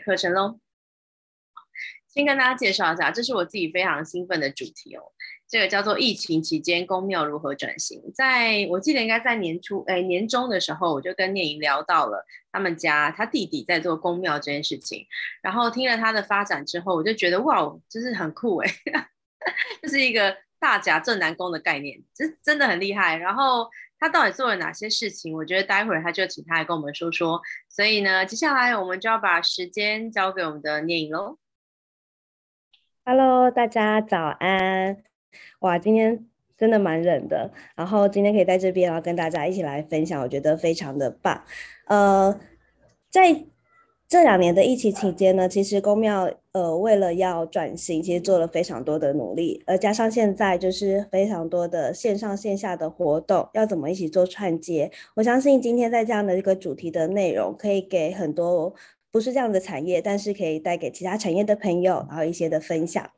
课程喽。先跟大家介绍一下，这是我自己非常兴奋的主题哦。这个叫做疫情期间公庙如何转型。在我记得应该在年初，哎，年中的时候，我就跟念莹聊到了他们家他弟弟在做公庙这件事情。然后听了他的发展之后，我就觉得哇，就是很酷哎，这是一个大甲正南宫的概念，这真的很厉害。然后他到底做了哪些事情？我觉得待会儿他就请他来跟我们说说。所以呢，接下来我们就要把时间交给我们的念莹喽。Hello，大家早安！哇，今天真的蛮冷的，然后今天可以在这边，然后跟大家一起来分享，我觉得非常的棒。呃，在这两年的疫情期间呢，其实公庙呃为了要转型，其实做了非常多的努力，而加上现在就是非常多的线上线下的活动，要怎么一起做串接？我相信今天在这样的一个主题的内容，可以给很多。不是这样的产业，但是可以带给其他产业的朋友，然后一些的分享。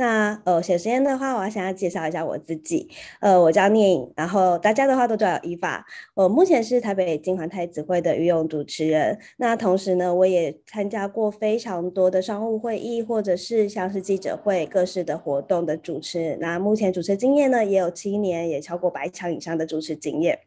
那呃，首先的话，我要想要介绍一下我自己。呃，我叫聂颖，然后大家的话都叫伊法。我目前是台北金环太子会的御用主持人。那同时呢，我也参加过非常多的商务会议，或者是像是记者会、各式的活动的主持。那目前主持经验呢，也有七年，也超过百场以上的主持经验。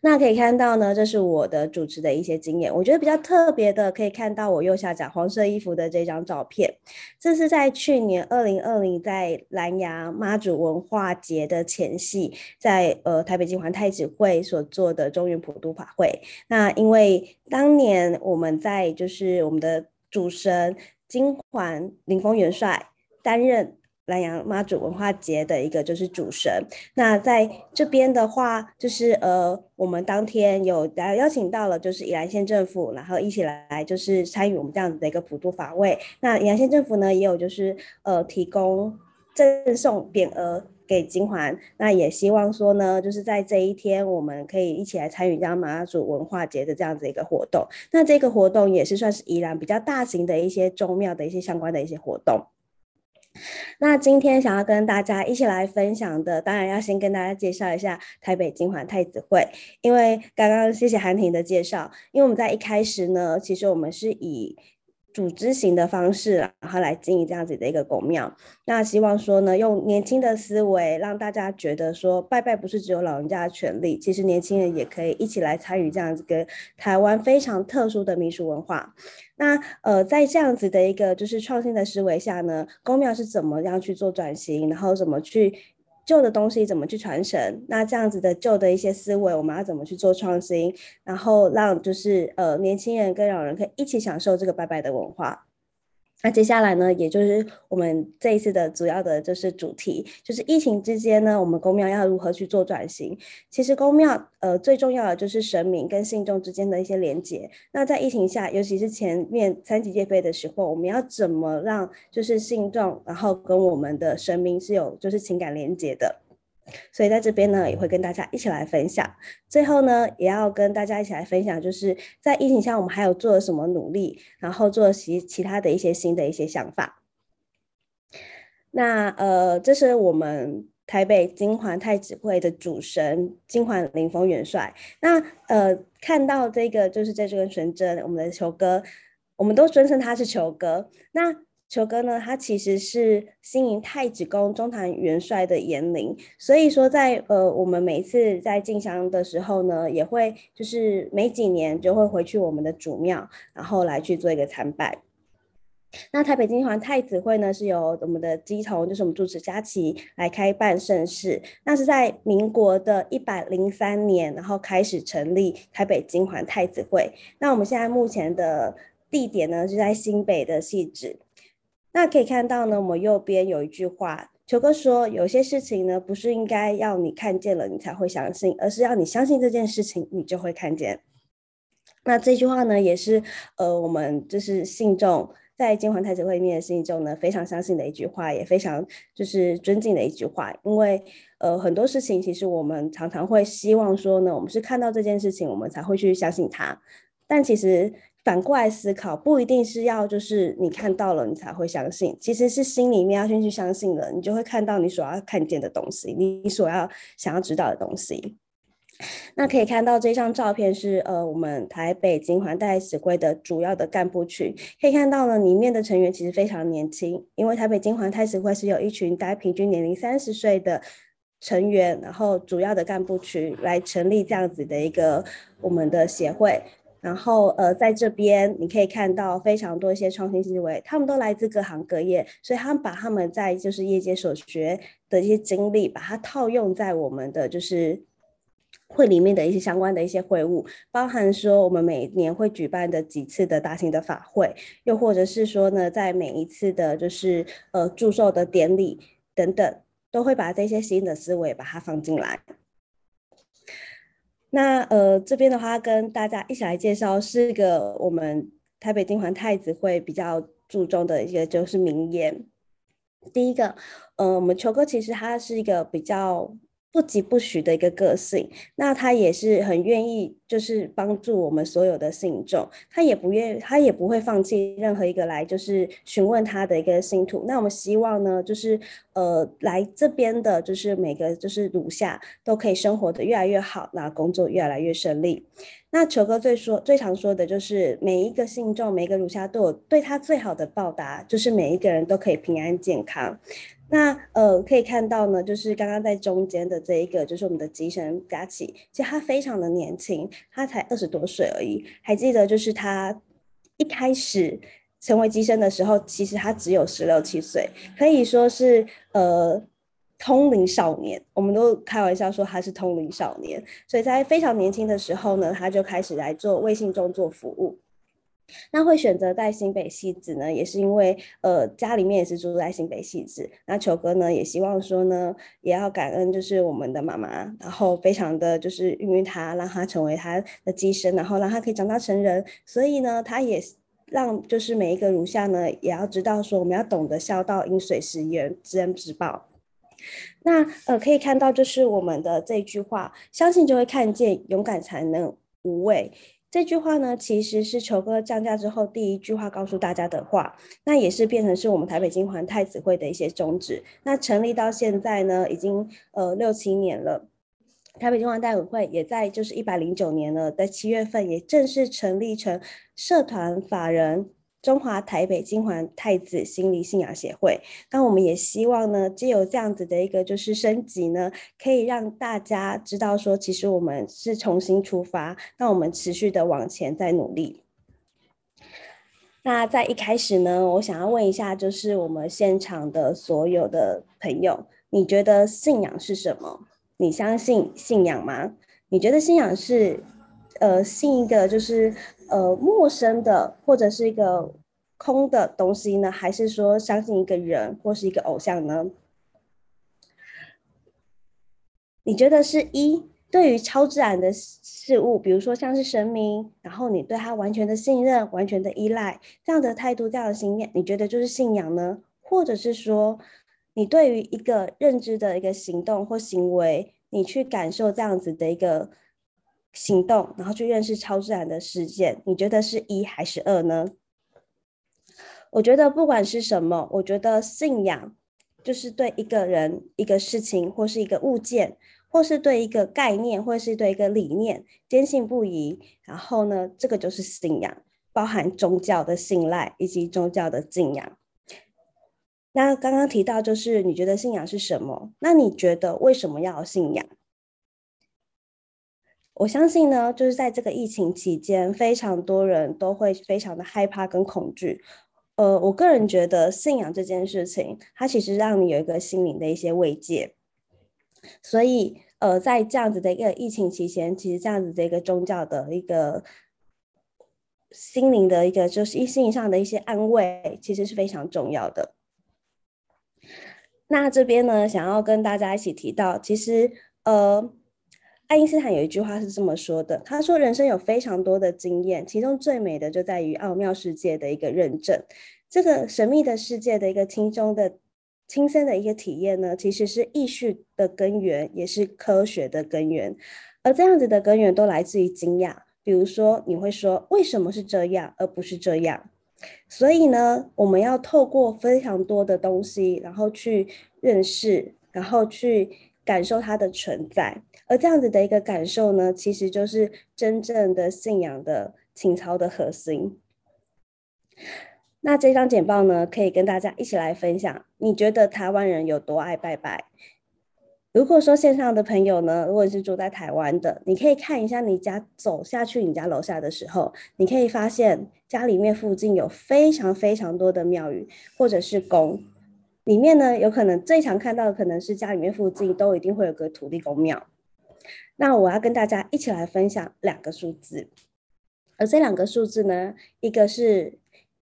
那可以看到呢，这是我的主持的一些经验。我觉得比较特别的，可以看到我右下角黄色衣服的这张照片，这是在去年二零二零在兰阳妈祖文化节的前夕，在呃台北金环太子会所做的中原普渡法会。那因为当年我们在就是我们的主神金环林峰元帅担任。南阳妈祖文化节的一个就是主神，那在这边的话，就是呃，我们当天有来邀请到了，就是宜兰县政府，然后一起来就是参与我们这样子的一个普渡法会。那宜兰县政府呢，也有就是呃提供赠送匾额给金环，那也希望说呢，就是在这一天，我们可以一起来参与这样妈祖文化节的这样子一个活动。那这个活动也是算是宜兰比较大型的一些宗庙的一些相关的一些活动。那今天想要跟大家一起来分享的，当然要先跟大家介绍一下台北金环太子会，因为刚刚谢谢韩婷的介绍，因为我们在一开始呢，其实我们是以组织型的方式，然后来经营这样子的一个公庙。那希望说呢，用年轻的思维，让大家觉得说，拜拜不是只有老人家的权利，其实年轻人也可以一起来参与这样子跟台湾非常特殊的民俗文化。那呃，在这样子的一个就是创新的思维下呢，公庙是怎么样去做转型，然后怎么去旧的东西怎么去传承？那这样子的旧的一些思维，我们要怎么去做创新？然后让就是呃年轻人跟老人可以一起享受这个拜拜的文化。那接下来呢，也就是我们这一次的主要的就是主题，就是疫情之间呢，我们公庙要如何去做转型？其实公庙呃最重要的就是神明跟信众之间的一些连接。那在疫情下，尤其是前面三级戒备的时候，我们要怎么让就是信众，然后跟我们的神明是有就是情感连接的？所以在这边呢，也会跟大家一起来分享。最后呢，也要跟大家一起来分享，就是在疫情下我们还有做了什么努力，然后做其其他的一些新的一些想法。那呃，这是我们台北金环太子会的主神金环凌风元帅。那呃，看到这个就是这尊神针，我们的球哥，我们都尊称他是球哥。那球哥呢，他其实是新营太子宫中坛元帅的延灵，所以说在呃我们每次在进香的时候呢，也会就是每几年就会回去我们的主庙，然后来去做一个参拜。那台北金环太子会呢，是由我们的乩童，就是我们主持佳琪来开办盛事，那是在民国的一百零三年，然后开始成立台北金环太子会。那我们现在目前的地点呢，是在新北的汐止。那可以看到呢，我们右边有一句话，球哥说，有些事情呢，不是应该要你看见了你才会相信，而是要你相信这件事情，你就会看见。那这句话呢，也是呃，我们就是信众在金环太子会面的信众呢，非常相信的一句话，也非常就是尊敬的一句话，因为呃，很多事情其实我们常常会希望说呢，我们是看到这件事情，我们才会去相信它，但其实。反过来思考，不一定是要就是你看到了你才会相信，其实是心里面要先去相信了，你就会看到你所要看见的东西，你所要想要知道的东西。那可以看到这张照片是呃我们台北金环太子会的主要的干部群，可以看到呢里面的成员其实非常年轻，因为台北金环太子会是有一群大概平均年龄三十岁的成员，然后主要的干部群来成立这样子的一个我们的协会。然后，呃，在这边你可以看到非常多一些创新思维，他们都来自各行各业，所以他们把他们在就是业界所学的一些经历，把它套用在我们的就是会里面的一些相关的一些会务，包含说我们每年会举办的几次的大型的法会，又或者是说呢，在每一次的就是呃祝寿的典礼等等，都会把这些新的思维把它放进来。那呃，这边的话跟大家一起来介绍，是一个我们台北金环太子会比较注重的一个就是名言。第一个，呃，我们球哥其实他是一个比较。不疾不徐的一个个性，那他也是很愿意，就是帮助我们所有的信众，他也不愿，他也不会放弃任何一个来就是询问他的一个信徒。那我们希望呢，就是呃来这边的，就是每个就是儒下都可以生活得越来越好，那工作越来越顺利。那球哥最说最常说的就是每一个信众，每一个儒下都有对他最好的报答，就是每一个人都可以平安健康。那呃，可以看到呢，就是刚刚在中间的这一个，就是我们的吉神佳琪，其实他非常的年轻，他才二十多岁而已。还记得就是他一开始成为机身的时候，其实他只有十六七岁，可以说是呃通灵少年。我们都开玩笑说他是通灵少年，所以在非常年轻的时候呢，他就开始来做为信众做服务。那会选择在新北汐子呢，也是因为呃家里面也是住在新北汐子。那球哥呢也希望说呢，也要感恩就是我们的妈妈，然后非常的就是孕育他，让他成为他的机身，然后让他可以长大成人。所以呢，他也让就是每一个如下呢，也要知道说我们要懂得孝道，饮水思源，知恩知报。那呃可以看到就是我们的这句话，相信就会看见，勇敢才能无畏。这句话呢，其实是球哥降价之后第一句话告诉大家的话，那也是变成是我们台北金环太子会的一些宗旨。那成立到现在呢，已经呃六七年了。台北金环太子会也在就是一百零九年了，在七月份也正式成立成社团法人。中华台北金环太子心理信仰协会，那我们也希望呢，借由这样子的一个就是升级呢，可以让大家知道说，其实我们是重新出发，那我们持续的往前在努力。那在一开始呢，我想要问一下，就是我们现场的所有的朋友，你觉得信仰是什么？你相信信仰吗？你觉得信仰是，呃，信一个就是。呃，陌生的或者是一个空的东西呢，还是说相信一个人或是一个偶像呢？你觉得是一对于超自然的事物，比如说像是神明，然后你对他完全的信任、完全的依赖，这样的态度、这样的信念，你觉得就是信仰呢？或者是说，你对于一个认知的一个行动或行为，你去感受这样子的一个。行动，然后去认识超自然的事件，你觉得是一还是二呢？我觉得不管是什么，我觉得信仰就是对一个人、一个事情，或是一个物件，或是对一个概念，或是对一个理念坚信不疑。然后呢，这个就是信仰，包含宗教的信赖以及宗教的敬仰。那刚刚提到就是你觉得信仰是什么？那你觉得为什么要信仰？我相信呢，就是在这个疫情期间，非常多人都会非常的害怕跟恐惧。呃，我个人觉得信仰这件事情，它其实让你有一个心灵的一些慰藉。所以，呃，在这样子的一个疫情期间，其实这样子的一个宗教的一个心灵的一个就是心灵上的一些安慰，其实是非常重要的。那这边呢，想要跟大家一起提到，其实，呃。爱因斯坦有一句话是这么说的：“他说，人生有非常多的经验，其中最美的就在于奥妙世界的一个认证。这个神秘的世界的一个轻松的、亲身的一个体验呢，其实是艺术的根源，也是科学的根源。而这样子的根源都来自于惊讶。比如说，你会说为什么是这样，而不是这样？所以呢，我们要透过非常多的东西，然后去认识，然后去。”感受它的存在。而这样子的一个感受呢，其实就是真正的信仰的情操的核心。那这张简报呢，可以跟大家一起来分享。你觉得台湾人有多爱拜拜？如果说线上的朋友呢，如果是住在台湾的，你可以看一下你家走下去你家楼下的时候，你可以发现家里面附近有非常非常多的庙宇或者是宫，里面呢有可能最常看到的可能是家里面附近都一定会有个土地公庙。那我要跟大家一起来分享两个数字，而这两个数字呢，一个是。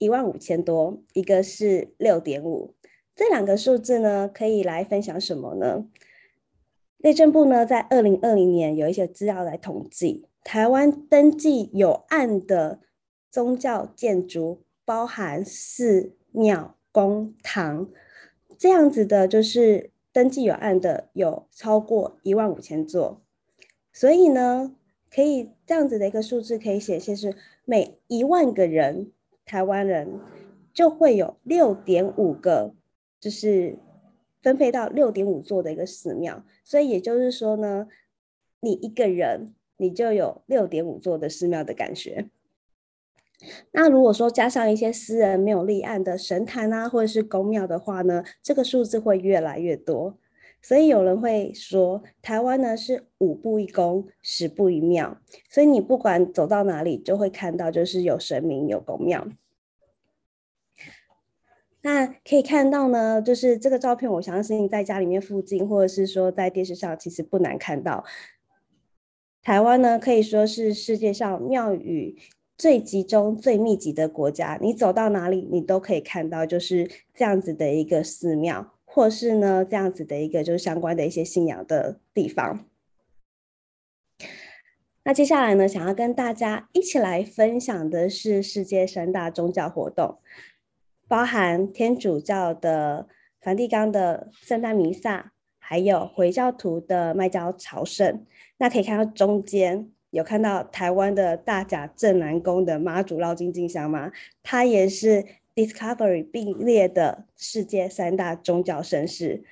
一万五千多，一个是六点五，这两个数字呢，可以来分享什么呢？内政部呢，在二零二零年有一些资料来统计，台湾登记有案的宗教建筑，包含寺庙、公堂这样子的，就是登记有案的有超过一万五千座，所以呢，可以这样子的一个数字可以显现是每一万个人。台湾人就会有六点五个，就是分配到六点五座的一个寺庙，所以也就是说呢，你一个人你就有六点五座的寺庙的感觉。那如果说加上一些私人没有立案的神坛啊，或者是宫庙的话呢，这个数字会越来越多。所以有人会说，台湾呢是五步一宫，十步一庙，所以你不管走到哪里，就会看到就是有神明、有宫庙。那可以看到呢，就是这个照片，我相信在家里面附近，或者是说在电视上，其实不难看到。台湾呢可以说是世界上庙宇最集中、最密集的国家，你走到哪里，你都可以看到就是这样子的一个寺庙。或是呢，这样子的一个就是相关的一些信仰的地方。那接下来呢，想要跟大家一起来分享的是世界三大宗教活动，包含天主教的梵蒂冈的圣诞弥撒，还有回教徒的麦加朝圣。那可以看到中间有看到台湾的大甲镇南宫的妈祖绕境进香吗？它也是。Discovery 并列的世界三大宗教盛事，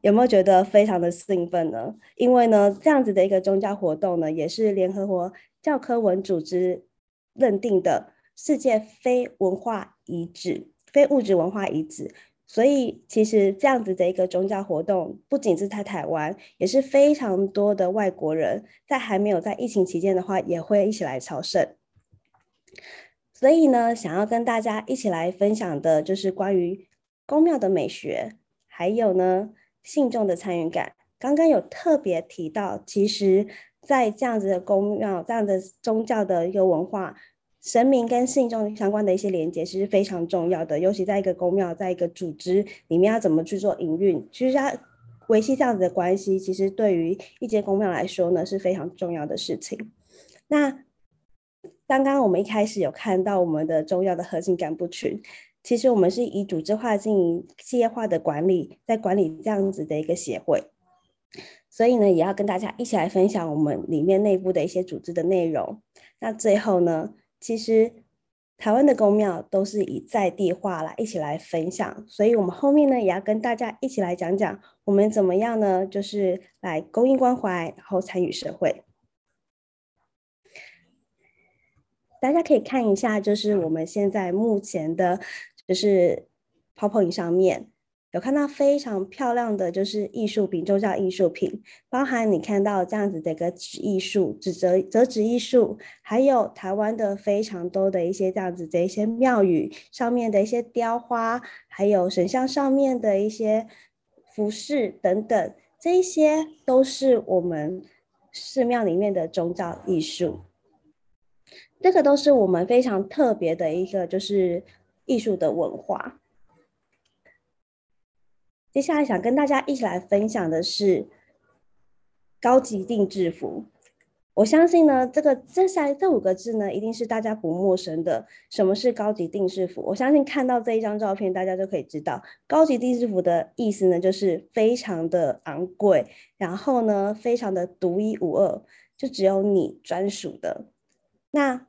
有没有觉得非常的兴奋呢？因为呢，这样子的一个宗教活动呢，也是联合国教科文组织认定的世界非文化遗址、非物质文化遗址。所以，其实这样子的一个宗教活动，不仅是在台湾，也是非常多的外国人在还没有在疫情期间的话，也会一起来朝圣。所以呢，想要跟大家一起来分享的，就是关于宫庙的美学，还有呢，信众的参与感。刚刚有特别提到，其实，在这样子的宫庙、这样的宗教的一个文化，神明跟信众相关的一些连接，其实非常重要的。尤其在一个宫庙，在一个组织里面要怎么去做营运，其实要维系这样子的关系，其实对于一间宫庙来说呢，是非常重要的事情。那刚刚我们一开始有看到我们的重要的核心干部群，其实我们是以组织化经营、企业化的管理，在管理这样子的一个协会，所以呢，也要跟大家一起来分享我们里面内部的一些组织的内容。那最后呢，其实台湾的宫庙都是以在地化来一起来分享，所以我们后面呢，也要跟大家一起来讲讲我们怎么样呢，就是来公益关怀，然后参与社会。大家可以看一下，就是我们现在目前的，就是 PowerPoint 上面有看到非常漂亮的就是艺术品，宗教艺术品，包含你看到这样子的一个纸艺术、纸折折纸艺术，还有台湾的非常多的一些这样子的一些庙宇上面的一些雕花，还有神像上面的一些服饰等等，这一些都是我们寺庙里面的宗教艺术。这个都是我们非常特别的一个，就是艺术的文化。接下来想跟大家一起来分享的是高级定制服。我相信呢，这个这三这五个字呢，一定是大家不陌生的。什么是高级定制服？我相信看到这一张照片，大家就可以知道，高级定制服的意思呢，就是非常的昂贵，然后呢，非常的独一无二，就只有你专属的。那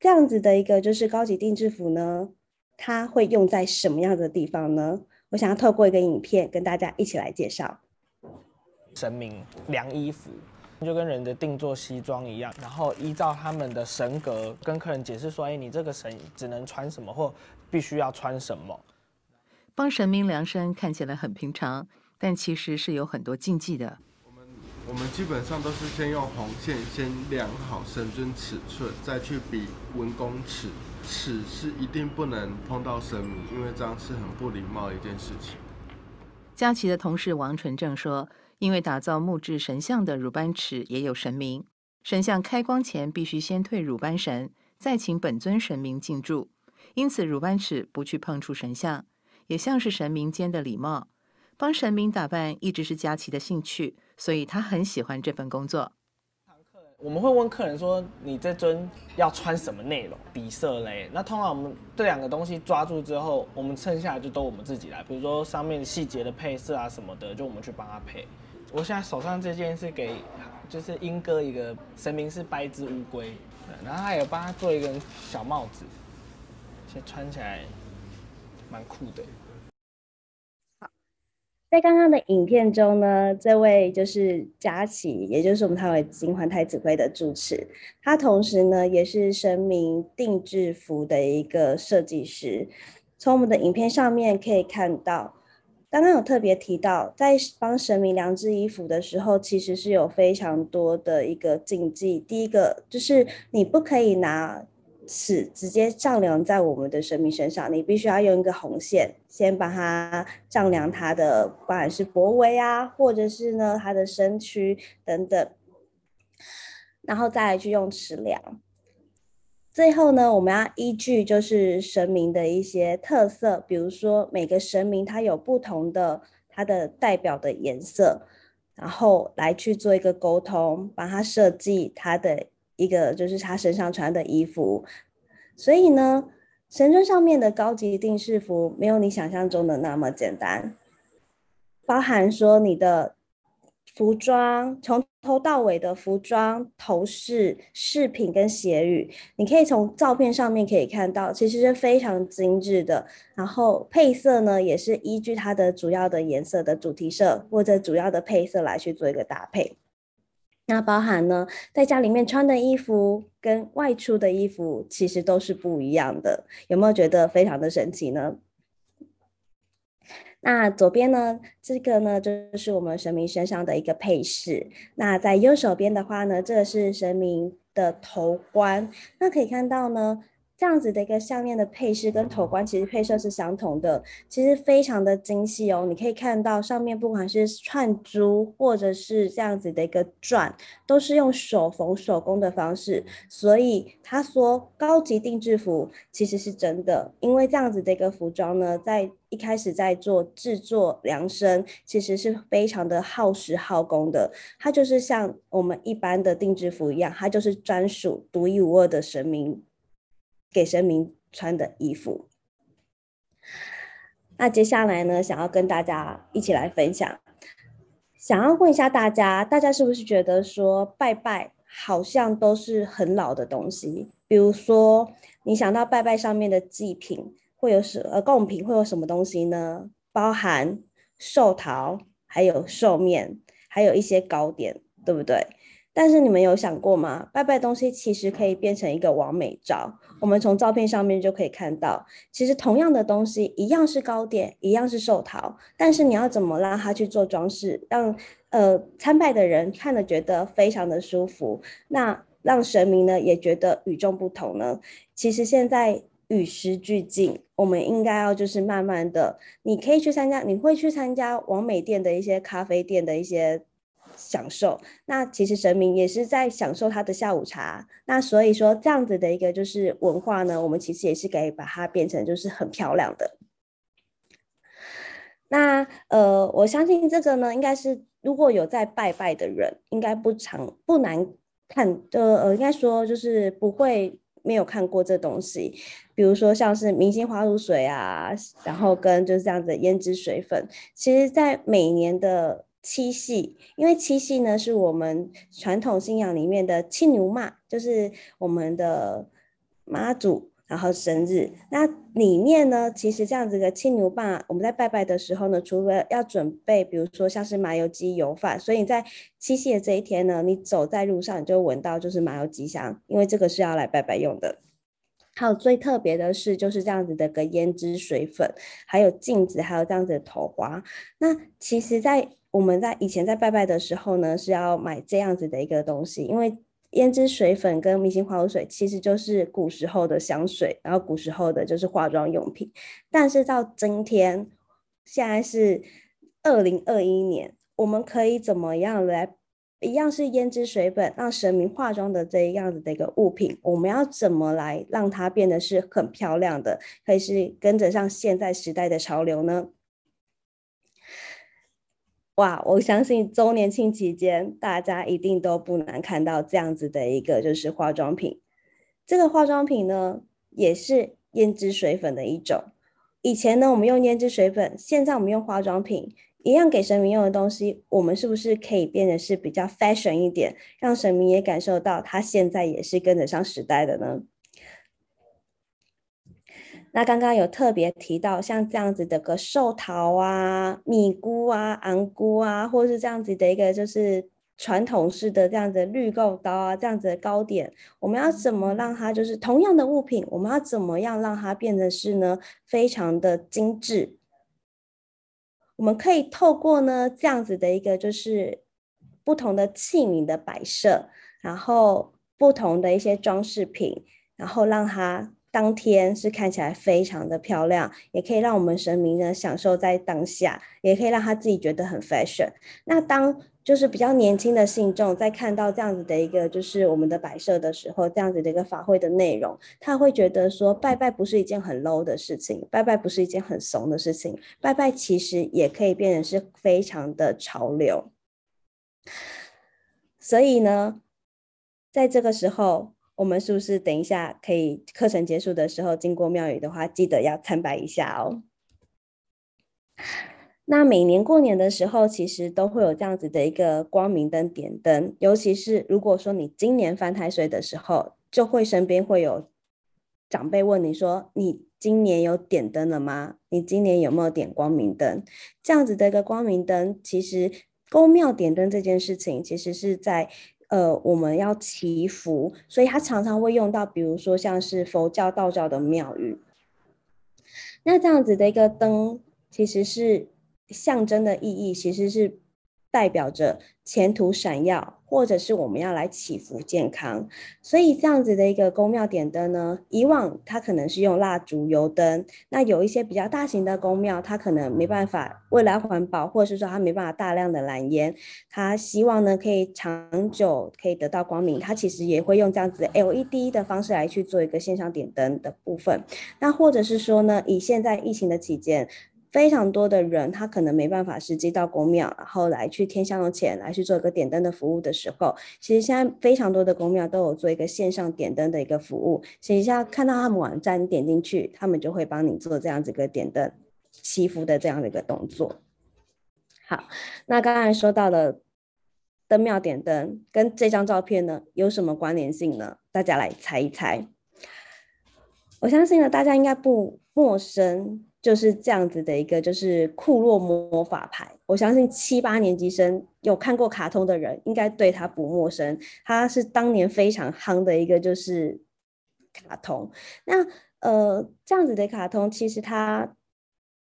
这样子的一个就是高级定制服呢，它会用在什么样的地方呢？我想要透过一个影片跟大家一起来介绍。神明量衣服，就跟人的定做西装一样，然后依照他们的神格跟客人解释说，哎，你这个神只能穿什么，或必须要穿什么。帮神明量身看起来很平常，但其实是有很多禁忌的。我们我们基本上都是先用红线先量好神尊尺寸，再去比文公尺，尺是一定不能碰到神明，因为这样是很不礼貌的一件事情。佳琪的同事王纯正说，因为打造木质神像的鲁班尺也有神明，神像开光前必须先退鲁班神，再请本尊神明进驻，因此鲁班尺不去碰触神像。也像是神明间的礼貌，帮神明打扮一直是佳琪的兴趣，所以他很喜欢这份工作。我们会问客人说：“你这尊要穿什么内容？底色嘞？”那通常我们这两个东西抓住之后，我们剩下的就都我们自己来。比如说上面细节的配色啊什么的，就我们去帮他配。我现在手上这件是给就是莺歌一个神明是掰只乌龟，然后他有帮他做一个小帽子，先穿起来。蛮酷的。在刚刚的影片中呢，这位就是佳琪，也就是我们台湾金环太子妃的主持，他同时呢也是神明定制服的一个设计师。从我们的影片上面可以看到，刚刚有特别提到，在帮神明量制衣服的时候，其实是有非常多的一个禁忌。第一个就是你不可以拿。尺直接丈量在我们的神明身上，你必须要用一个红线先把它丈量它的，不管是脖围啊，或者是呢它的身躯等等，然后再来去用尺量。最后呢，我们要依据就是神明的一些特色，比如说每个神明它有不同的它的代表的颜色，然后来去做一个沟通，帮他设计它的。一个就是他身上穿的衣服，所以呢，神尊上面的高级定制服没有你想象中的那么简单，包含说你的服装从头到尾的服装、头饰、饰品跟鞋语，你可以从照片上面可以看到，其实是非常精致的。然后配色呢，也是依据它的主要的颜色的主题色或者主要的配色来去做一个搭配。那包含呢，在家里面穿的衣服跟外出的衣服其实都是不一样的，有没有觉得非常的神奇呢？那左边呢，这个呢就是我们神明身上的一个配饰。那在右手边的话呢，这个是神明的头冠。那可以看到呢。这样子的一个项链的配饰跟头冠其实配色是相同的，其实非常的精细哦。你可以看到上面不管是串珠或者是这样子的一个钻，都是用手缝手工的方式。所以他说高级定制服其实是真的，因为这样子的一个服装呢，在一开始在做制作量身，其实是非常的耗时耗工的。它就是像我们一般的定制服一样，它就是专属独一无二的神明。给神明穿的衣服。那接下来呢，想要跟大家一起来分享，想要问一下大家，大家是不是觉得说拜拜好像都是很老的东西？比如说，你想到拜拜上面的祭品会有什呃贡品会有什么东西呢？包含寿桃，还有寿面，还有一些糕点，对不对？但是你们有想过吗？拜拜东西其实可以变成一个完美照。我们从照片上面就可以看到，其实同样的东西，一样是糕点，一样是寿桃，但是你要怎么让它去做装饰，让呃参拜的人看了觉得非常的舒服，那让神明呢也觉得与众不同呢？其实现在与时俱进，我们应该要就是慢慢的，你可以去参加，你会去参加网美店的一些咖啡店的一些。享受，那其实神明也是在享受他的下午茶。那所以说这样子的一个就是文化呢，我们其实也是可以把它变成就是很漂亮的。那呃，我相信这个呢，应该是如果有在拜拜的人，应该不常不难看的。呃，应该说就是不会没有看过这东西。比如说像是明星花露水啊，然后跟就是这样子的胭脂水粉，其实在每年的。七夕，因为七夕呢是我们传统信仰里面的青牛妈，就是我们的妈祖，然后生日。那里面呢，其实这样子的庆牛棒，我们在拜拜的时候呢，除了要准备，比如说像是麻油鸡油饭，所以在七夕的这一天呢，你走在路上你就闻到就是麻油鸡香，因为这个是要来拜拜用的。还有最特别的是，就是这样子的个胭脂水粉，还有镜子，还有这样子的头花。那其实，在我们在以前在拜拜的时候呢，是要买这样子的一个东西，因为胭脂水粉跟明星花露水其实就是古时候的香水，然后古时候的就是化妆用品。但是到今天，现在是二零二一年，我们可以怎么样来？一样是胭脂水粉，让神明化妆的这样子的一个物品，我们要怎么来让它变得是很漂亮的，可以是跟着上现在时代的潮流呢？哇，我相信周年庆期间，大家一定都不难看到这样子的一个就是化妆品。这个化妆品呢，也是胭脂水粉的一种。以前呢，我们用胭脂水粉，现在我们用化妆品。一样给神明用的东西，我们是不是可以变得是比较 fashion 一点，让神明也感受到他现在也是跟得上时代的呢？那刚刚有特别提到，像这样子的个寿桃啊、米菇啊、昂菇啊，或是这样子的一个就是传统式的这样子的绿豆糕啊，这样子的糕点，我们要怎么让它就是同样的物品，我们要怎么样让它变得是呢？非常的精致。我们可以透过呢这样子的一个就是不同的器皿的摆设，然后不同的一些装饰品，然后让它当天是看起来非常的漂亮，也可以让我们神明呢享受在当下，也可以让他自己觉得很 fashion。那当就是比较年轻的信众在看到这样子的一个就是我们的摆设的时候，这样子的一个法会的内容，他会觉得说拜拜不是一件很 low 的事情，拜拜不是一件很怂的事情，拜拜其实也可以变成是非常的潮流。所以呢，在这个时候，我们是不是等一下可以课程结束的时候经过庙宇的话，记得要参拜一下哦。那每年过年的时候，其实都会有这样子的一个光明灯点灯，尤其是如果说你今年犯太岁的时候，就会身边会有长辈问你说：“你今年有点灯了吗？你今年有没有点光明灯？”这样子的一个光明灯，其实宫庙点灯这件事情，其实是在呃我们要祈福，所以它常常会用到，比如说像是佛教、道教的庙宇。那这样子的一个灯，其实是。象征的意义其实是代表着前途闪耀，或者是我们要来祈福健康。所以这样子的一个宫庙点灯呢，以往它可能是用蜡烛、油灯。那有一些比较大型的宫庙，它可能没办法，为了环保，或者是说它没办法大量的燃烟，它希望呢可以长久可以得到光明，它其实也会用这样子 LED 的方式来去做一个线上点灯的部分。那或者是说呢，以现在疫情的期间。非常多的人，他可能没办法实际到公庙，然后来去添香的钱，来去做一个点灯的服务的时候，其实现在非常多的公庙都有做一个线上点灯的一个服务。其实像看到他们网站点进去，他们就会帮你做这样子一个点灯祈福的这样的一个动作。好，那刚才说到了灯庙点灯，跟这张照片呢有什么关联性呢？大家来猜一猜。我相信呢，大家应该不陌生。就是这样子的一个，就是库洛魔法牌。我相信七八年级生有看过卡通的人，应该对他不陌生。他是当年非常夯的一个，就是卡通。那呃，这样子的卡通，其实它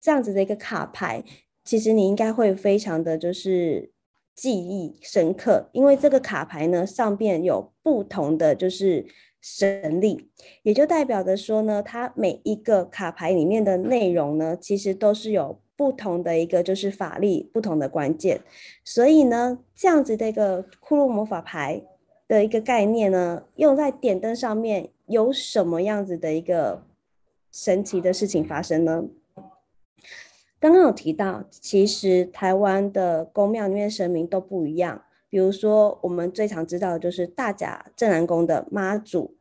这样子的一个卡牌，其实你应该会非常的就是记忆深刻，因为这个卡牌呢，上边有不同的就是。神力，也就代表着说呢，它每一个卡牌里面的内容呢，其实都是有不同的一个就是法力，不同的关键。所以呢，这样子的一个骷髅魔法牌的一个概念呢，用在点灯上面，有什么样子的一个神奇的事情发生呢？刚刚有提到，其实台湾的宫庙里面神明都不一样。比如说，我们最常知道的就是大甲镇南宫的妈祖，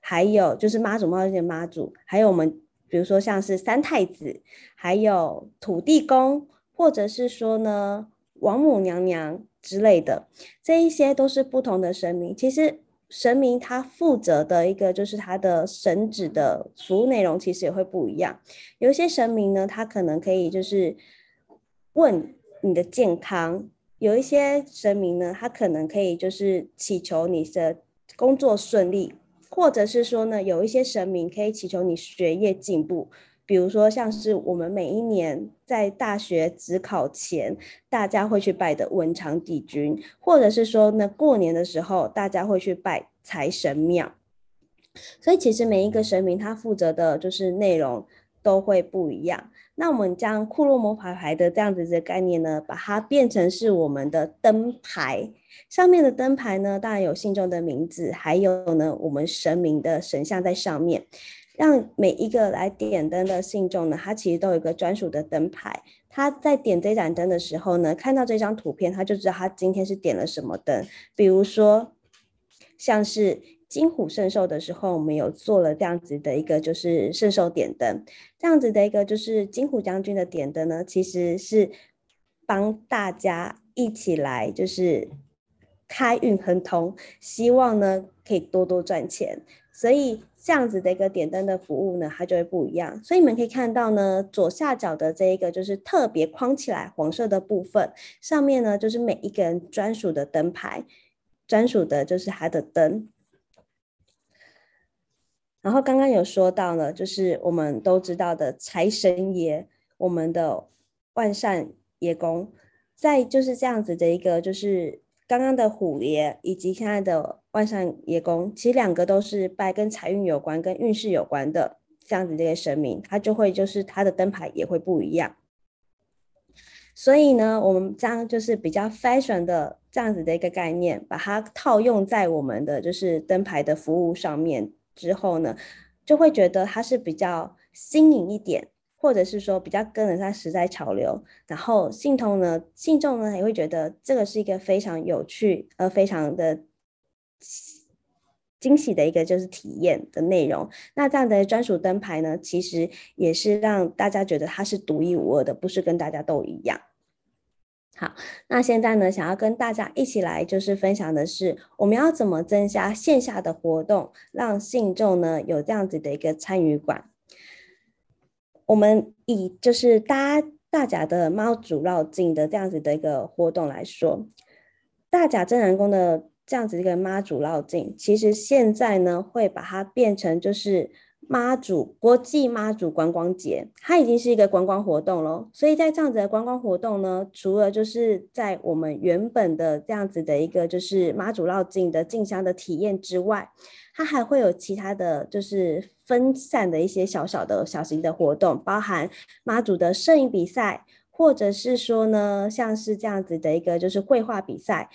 还有就是妈祖庙里的妈祖，还有我们比如说像是三太子，还有土地公，或者是说呢王母娘娘之类的，这一些都是不同的神明。其实神明他负责的一个就是他的神旨的服务内容，其实也会不一样。有些神明呢，他可能可以就是问你的健康；有一些神明呢，他可能可以就是祈求你的工作顺利，或者是说呢，有一些神明可以祈求你学业进步。比如说，像是我们每一年在大学职考前，大家会去拜的文昌帝君，或者是说呢，过年的时候大家会去拜财神庙。所以，其实每一个神明他负责的就是内容都会不一样。那我们将库洛魔法牌的这样子的概念呢，把它变成是我们的灯牌，上面的灯牌呢，当然有信众的名字，还有呢，我们神明的神像在上面。让每一个来点灯的信众呢，他其实都有一个专属的灯牌。他在点这盏灯的时候呢，看到这张图片，他就知道他今天是点了什么灯。比如说，像是金虎圣兽的时候，我们有做了这样子的一个就是圣兽点灯，这样子的一个就是金虎将军的点灯呢，其实是帮大家一起来就是开运亨通，希望呢可以多多赚钱，所以。这样子的一个点灯的服务呢，它就会不一样。所以你们可以看到呢，左下角的这一个就是特别框起来黄色的部分，上面呢就是每一个人专属的灯牌，专属的就是它的灯。然后刚刚有说到呢，就是我们都知道的财神爷，我们的万善爷公，在就是这样子的一个就是。刚刚的虎爷以及现在的万善爷公，其实两个都是拜跟财运有关、跟运势有关的这样子这些神明，他就会就是他的灯牌也会不一样。所以呢，我们将就是比较 fashion 的这样子的一个概念，把它套用在我们的就是灯牌的服务上面之后呢，就会觉得它是比较新颖一点。或者是说比较跟得上时代潮流，然后信通呢，信众呢也会觉得这个是一个非常有趣，呃，非常的惊喜的一个就是体验的内容。那这样的专属灯牌呢，其实也是让大家觉得它是独一无二的，不是跟大家都一样。好，那现在呢，想要跟大家一起来就是分享的是，我们要怎么增加线下的活动，让信众呢有这样子的一个参与感。我们以就是搭大甲的妈祖绕境的这样子的一个活动来说，大甲镇澜宫的这样子一个妈祖绕境，其实现在呢会把它变成就是妈祖国际妈祖观光节，它已经是一个观光活动了。所以在这样子的观光活动呢，除了就是在我们原本的这样子的一个就是妈祖绕境的进香的体验之外，它还会有其他的就是。分散的一些小小的小型的活动，包含妈祖的摄影比赛，或者是说呢，像是这样子的一个就是绘画比赛，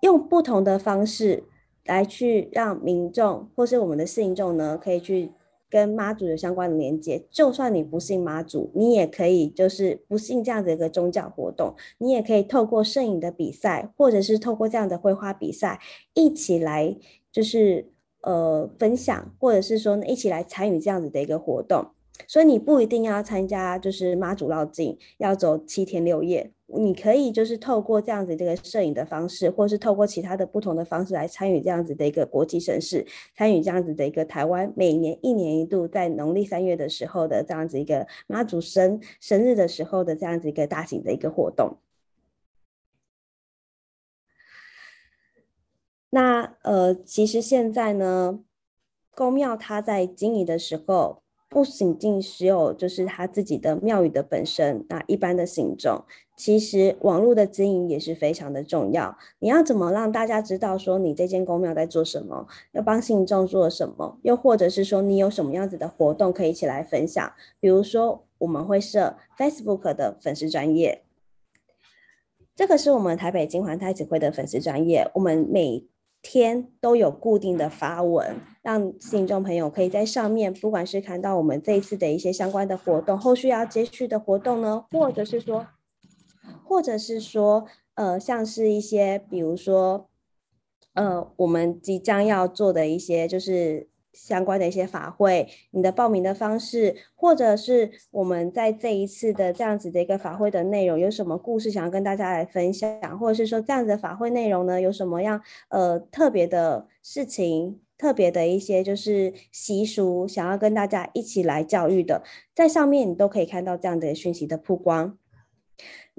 用不同的方式来去让民众或是我们的信众呢，可以去跟妈祖有相关的连接。就算你不信妈祖，你也可以就是不信这样子一个宗教活动，你也可以透过摄影的比赛，或者是透过这样的绘画比赛，一起来就是。呃，分享或者是说呢，一起来参与这样子的一个活动，所以你不一定要参加，就是妈祖绕境要走七天六夜，你可以就是透过这样子这个摄影的方式，或是透过其他的不同的方式来参与这样子的一个国际盛事，参与这样子的一个台湾每年一年一度在农历三月的时候的这样子一个妈祖生生日的时候的这样子一个大型的一个活动。那呃，其实现在呢，宫庙它在经营的时候，不仅仅只有就是它自己的庙宇的本身，那一般的信众，其实网络的经营也是非常的重要。你要怎么让大家知道说你这间宫庙在做什么，要帮信众做什么，又或者是说你有什么样子的活动可以一起来分享？比如说我们会设 Facebook 的粉丝专业，这个是我们台北金环太子会的粉丝专业，我们每天都有固定的发文，让信众朋友可以在上面，不管是看到我们这一次的一些相关的活动，后续要接续的活动呢，或者是说，或者是说，呃，像是一些，比如说，呃，我们即将要做的一些，就是相关的一些法会，你的报名的方式，或者是我们在这一次的这样子的一个法会的内容，有什么故事想要跟大家来分享，或者是说这样子的法会内容呢，有什么样呃特别的事情，特别的一些就是习俗，想要跟大家一起来教育的，在上面你都可以看到这样的讯息的曝光。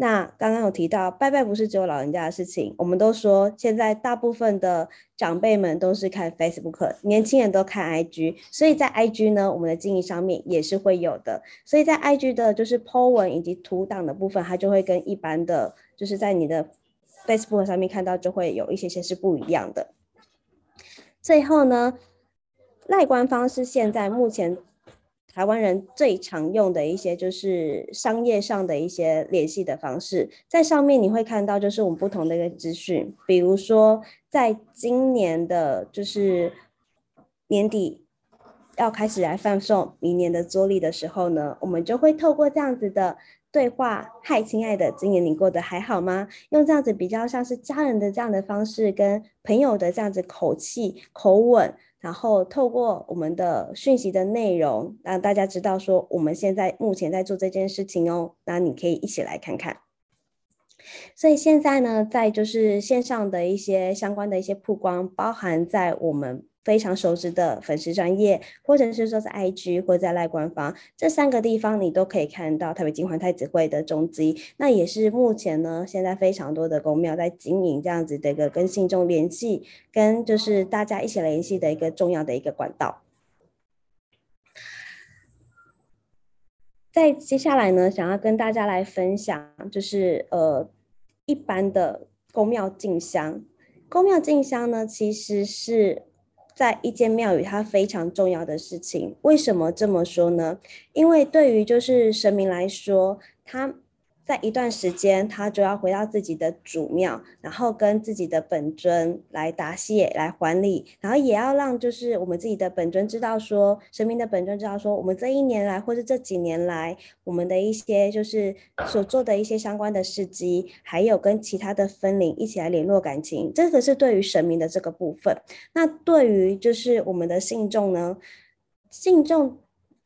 那刚刚有提到，拜拜不是只有老人家的事情。我们都说，现在大部分的长辈们都是看 Facebook，年轻人都看 IG，所以在 IG 呢，我们的经营上面也是会有的。所以在 IG 的就是 po 文以及图档的部分，它就会跟一般的，就是在你的 Facebook 上面看到，就会有一些些是不一样的。最后呢，赖官方是现在目前。台湾人最常用的一些就是商业上的一些联系的方式，在上面你会看到就是我们不同的一个资讯，比如说在今年的就是年底要开始来放送明年的桌历的时候呢，我们就会透过这样子的对话，嗨，亲爱的，今年你过得还好吗？用这样子比较像是家人的这样的方式，跟朋友的这样子口气口吻。然后透过我们的讯息的内容，让大家知道说我们现在目前在做这件事情哦。那你可以一起来看看。所以现在呢，在就是线上的一些相关的一些曝光，包含在我们。非常熟知的粉丝专业，或者是说在 IG 或者在赖官方这三个地方，你都可以看到台北金环太子会的踪迹。那也是目前呢，现在非常多的宫庙在经营这样子的一个跟信众联系，跟就是大家一起联系的一个重要的一个管道。在接下来呢，想要跟大家来分享，就是呃一般的宫庙进香。宫庙进香呢，其实是。在一间庙宇，它非常重要的事情，为什么这么说呢？因为对于就是神明来说，他。在一段时间，他就要回到自己的主庙，然后跟自己的本尊来答谢、来还礼，然后也要让就是我们自己的本尊知道说，神明的本尊知道说，我们这一年来或者这几年来，我们的一些就是所做的一些相关的事迹，还有跟其他的分灵一起来联络感情，这个是对于神明的这个部分。那对于就是我们的信众呢，信众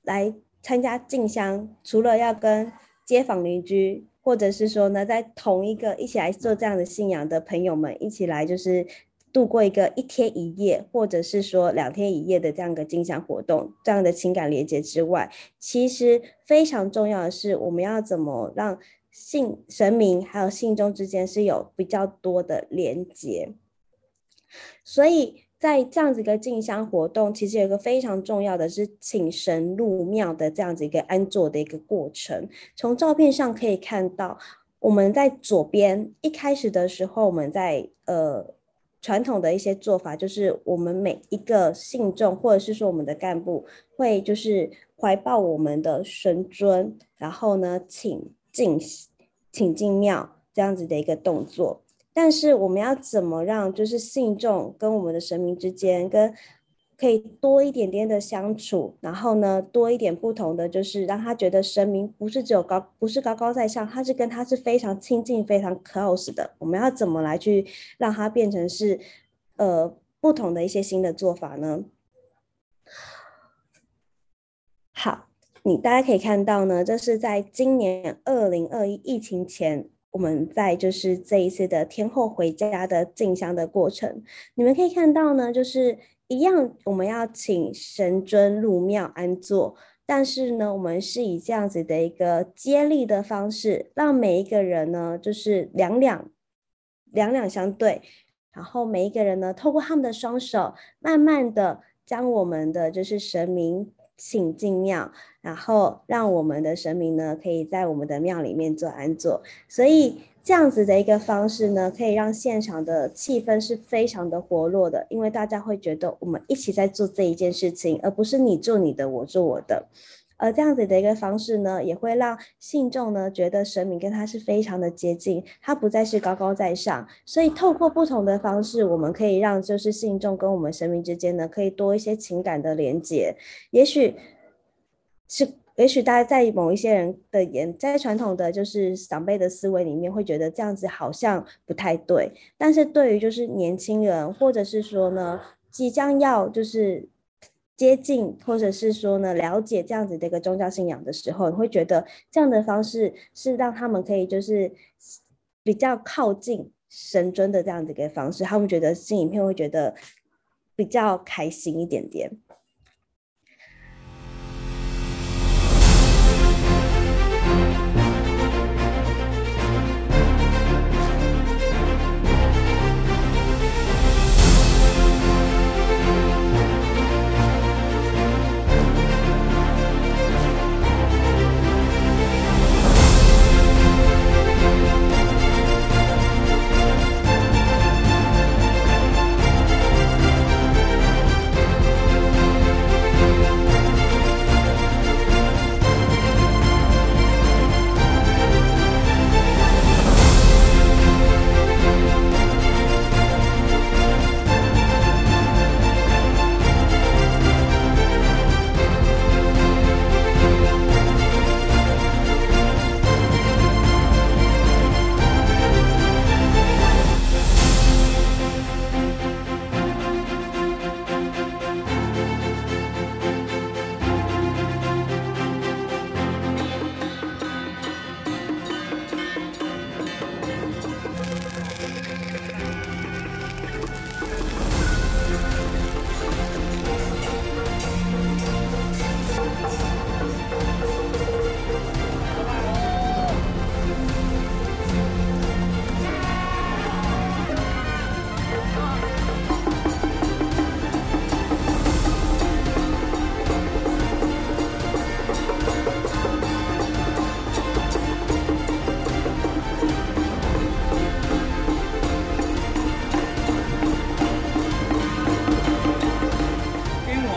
来参加进香，除了要跟街坊邻居。或者是说呢，在同一个一起来做这样的信仰的朋友们一起来，就是度过一个一天一夜，或者是说两天一夜的这样的进香活动，这样的情感连接之外，其实非常重要的是，我们要怎么让信神明还有信众之间是有比较多的连接，所以。在这样子一个进香活动，其实有一个非常重要的是请神入庙的这样子一个安坐的一个过程。从照片上可以看到，我们在左边一开始的时候，我们在呃传统的一些做法，就是我们每一个信众或者是说我们的干部会就是怀抱我们的神尊，然后呢请进请进庙这样子的一个动作。但是我们要怎么让就是信众跟我们的神明之间跟可以多一点点的相处，然后呢多一点不同的，就是让他觉得神明不是只有高，不是高高在上，他是跟他是非常亲近、非常 close 的。我们要怎么来去让他变成是呃不同的一些新的做法呢？好，你大家可以看到呢，这是在今年二零二一疫情前。我们在就是这一次的天后回家的进香的过程，你们可以看到呢，就是一样，我们要请神尊入庙安坐，但是呢，我们是以这样子的一个接力的方式，让每一个人呢，就是两两两两相对，然后每一个人呢，透过他们的双手，慢慢的将我们的就是神明。请进庙，然后让我们的神明呢，可以在我们的庙里面做安坐。所以这样子的一个方式呢，可以让现场的气氛是非常的活络的，因为大家会觉得我们一起在做这一件事情，而不是你做你的，我做我的。而这样子的一个方式呢，也会让信众呢觉得神明跟他是非常的接近，他不再是高高在上。所以透过不同的方式，我们可以让就是信众跟我们神明之间呢，可以多一些情感的连接。也许是，也许大家在某一些人的眼，在传统的就是长辈的思维里面，会觉得这样子好像不太对。但是对于就是年轻人，或者是说呢，即将要就是。接近或者是说呢了解这样子的一个宗教信仰的时候，你会觉得这样的方式是让他们可以就是比较靠近神尊的这样子一个方式，他们觉得新影片会觉得比较开心一点点。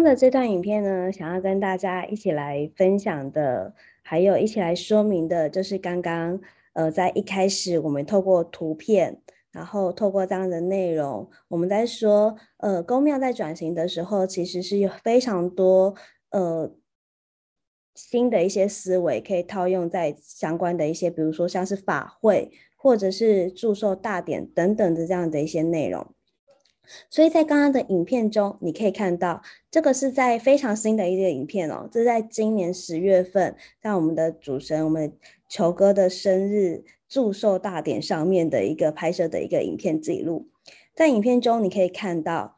刚的这段影片呢，想要跟大家一起来分享的，还有一起来说明的，就是刚刚呃，在一开始我们透过图片，然后透过这样的内容，我们在说呃，宫庙在转型的时候，其实是有非常多呃新的一些思维可以套用在相关的一些，比如说像是法会或者是祝寿大典等等的这样的一些内容。所以在刚刚的影片中，你可以看到，这个是在非常新的一个影片哦，这是在今年十月份，在我们的主持人我们球哥的生日祝寿大典上面的一个拍摄的一个影片记录。在影片中，你可以看到，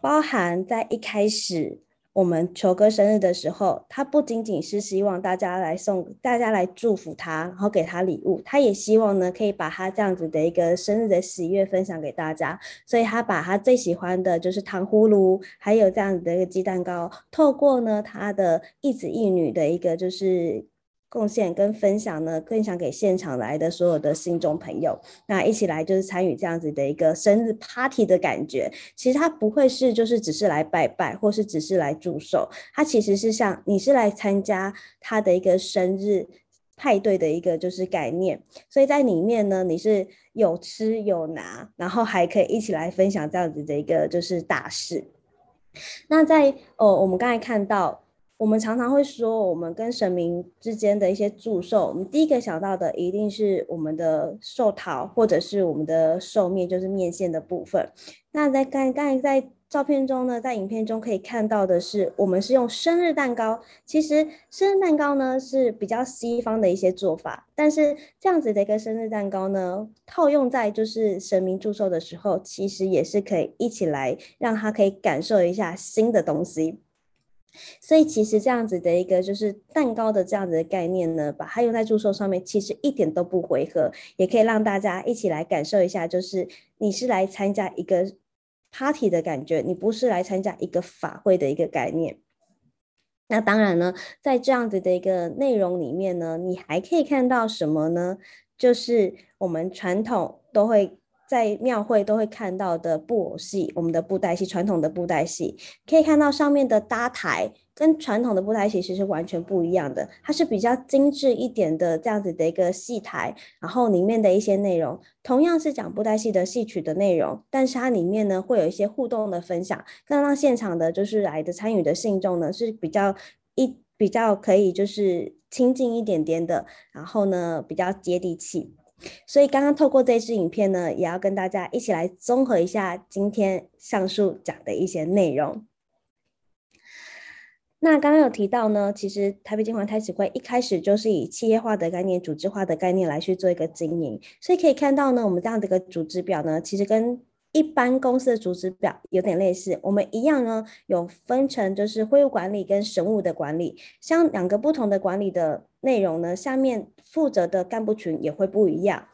包含在一开始。我们球哥生日的时候，他不仅仅是希望大家来送，大家来祝福他，然后给他礼物，他也希望呢，可以把他这样子的一个生日的喜悦分享给大家，所以他把他最喜欢的就是糖葫芦，还有这样子的一个鸡蛋糕，透过呢他的一子一女的一个就是。贡献跟分享呢，分享给现场来的所有的信众朋友，那一起来就是参与这样子的一个生日 party 的感觉。其实它不会是就是只是来拜拜，或是只是来祝寿，它其实是像你是来参加他的一个生日派对的一个就是概念。所以在里面呢，你是有吃有拿，然后还可以一起来分享这样子的一个就是大事。那在哦，我们刚才看到。我们常常会说，我们跟神明之间的一些祝寿，我们第一个想到的一定是我们的寿桃，或者是我们的寿面，就是面线的部分。那在刚刚才在照片中呢，在影片中可以看到的是，我们是用生日蛋糕。其实生日蛋糕呢是比较西方的一些做法，但是这样子的一个生日蛋糕呢，套用在就是神明祝寿的时候，其实也是可以一起来让他可以感受一下新的东西。所以其实这样子的一个就是蛋糕的这样子的概念呢，把它用在祝寿上面，其实一点都不违和，也可以让大家一起来感受一下，就是你是来参加一个 party 的感觉，你不是来参加一个法会的一个概念。那当然呢，在这样子的一个内容里面呢，你还可以看到什么呢？就是我们传统都会。在庙会都会看到的布偶戏，我们的布袋戏，传统的布袋戏，可以看到上面的搭台跟传统的布袋戏其实是完全不一样的，它是比较精致一点的这样子的一个戏台，然后里面的一些内容同样是讲布袋戏的戏曲的内容，但是它里面呢会有一些互动的分享，更让现场的就是来的参与的信众呢是比较一比较可以就是亲近一点点的，然后呢比较接地气。所以刚刚透过这支影片呢，也要跟大家一起来综合一下今天上述讲的一些内容。那刚刚有提到呢，其实台北金环太子会一开始就是以企业化的概念、组织化的概念来去做一个经营，所以可以看到呢，我们这样的一个组织表呢，其实跟一般公司的组织表有点类似。我们一样呢，有分成就是会务管理跟神务的管理，像两个不同的管理的内容呢，下面。负责的干部群也会不一样，